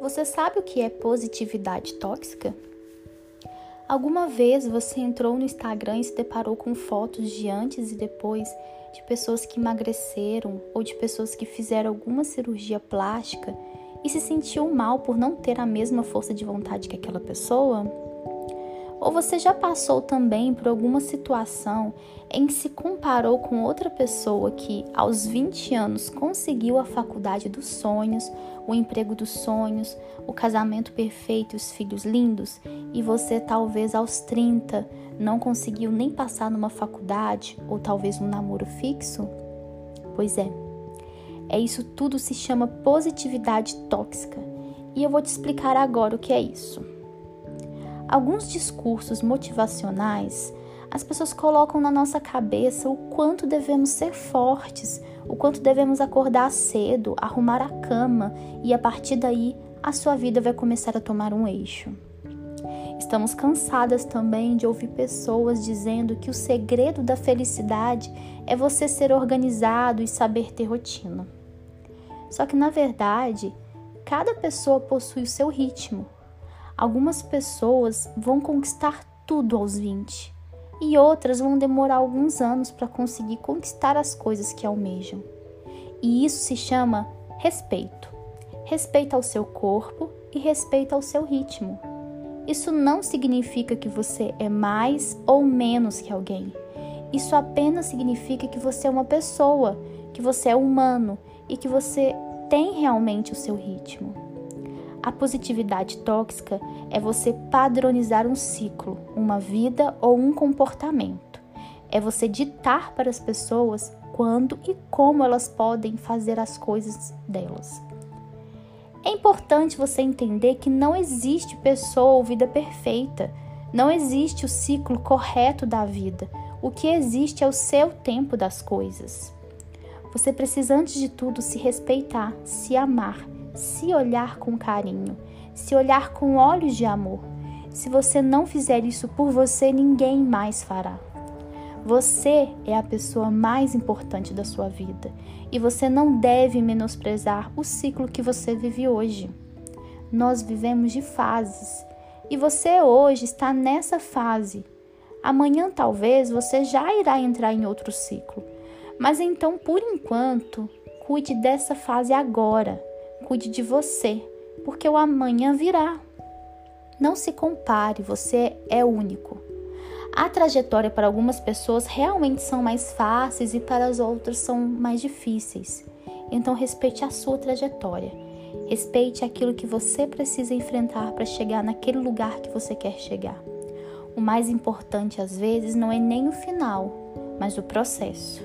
Você sabe o que é positividade tóxica? Alguma vez você entrou no Instagram e se deparou com fotos de antes e depois de pessoas que emagreceram ou de pessoas que fizeram alguma cirurgia plástica e se sentiu mal por não ter a mesma força de vontade que aquela pessoa? Ou você já passou também por alguma situação em que se comparou com outra pessoa que, aos 20 anos, conseguiu a faculdade dos sonhos, o emprego dos sonhos, o casamento perfeito e os filhos lindos, e você, talvez aos 30, não conseguiu nem passar numa faculdade ou talvez um namoro fixo? Pois é, é isso tudo se chama positividade tóxica, e eu vou te explicar agora o que é isso. Alguns discursos motivacionais, as pessoas colocam na nossa cabeça o quanto devemos ser fortes, o quanto devemos acordar cedo, arrumar a cama e a partir daí a sua vida vai começar a tomar um eixo. Estamos cansadas também de ouvir pessoas dizendo que o segredo da felicidade é você ser organizado e saber ter rotina. Só que na verdade, cada pessoa possui o seu ritmo Algumas pessoas vão conquistar tudo aos 20 e outras vão demorar alguns anos para conseguir conquistar as coisas que almejam. E isso se chama respeito. Respeito ao seu corpo e respeito ao seu ritmo. Isso não significa que você é mais ou menos que alguém. Isso apenas significa que você é uma pessoa, que você é humano e que você tem realmente o seu ritmo. A positividade tóxica é você padronizar um ciclo, uma vida ou um comportamento. É você ditar para as pessoas quando e como elas podem fazer as coisas delas. É importante você entender que não existe pessoa ou vida perfeita, não existe o ciclo correto da vida. O que existe é o seu tempo das coisas. Você precisa, antes de tudo, se respeitar, se amar se olhar com carinho, se olhar com olhos de amor. Se você não fizer isso por você, ninguém mais fará. Você é a pessoa mais importante da sua vida e você não deve menosprezar o ciclo que você vive hoje. Nós vivemos de fases e você hoje está nessa fase. Amanhã talvez você já irá entrar em outro ciclo. Mas então, por enquanto, cuide dessa fase agora cuide de você, porque o amanhã virá. Não se compare, você é único. A trajetória para algumas pessoas realmente são mais fáceis e para as outras são mais difíceis. Então respeite a sua trajetória. Respeite aquilo que você precisa enfrentar para chegar naquele lugar que você quer chegar. O mais importante às vezes não é nem o final, mas o processo.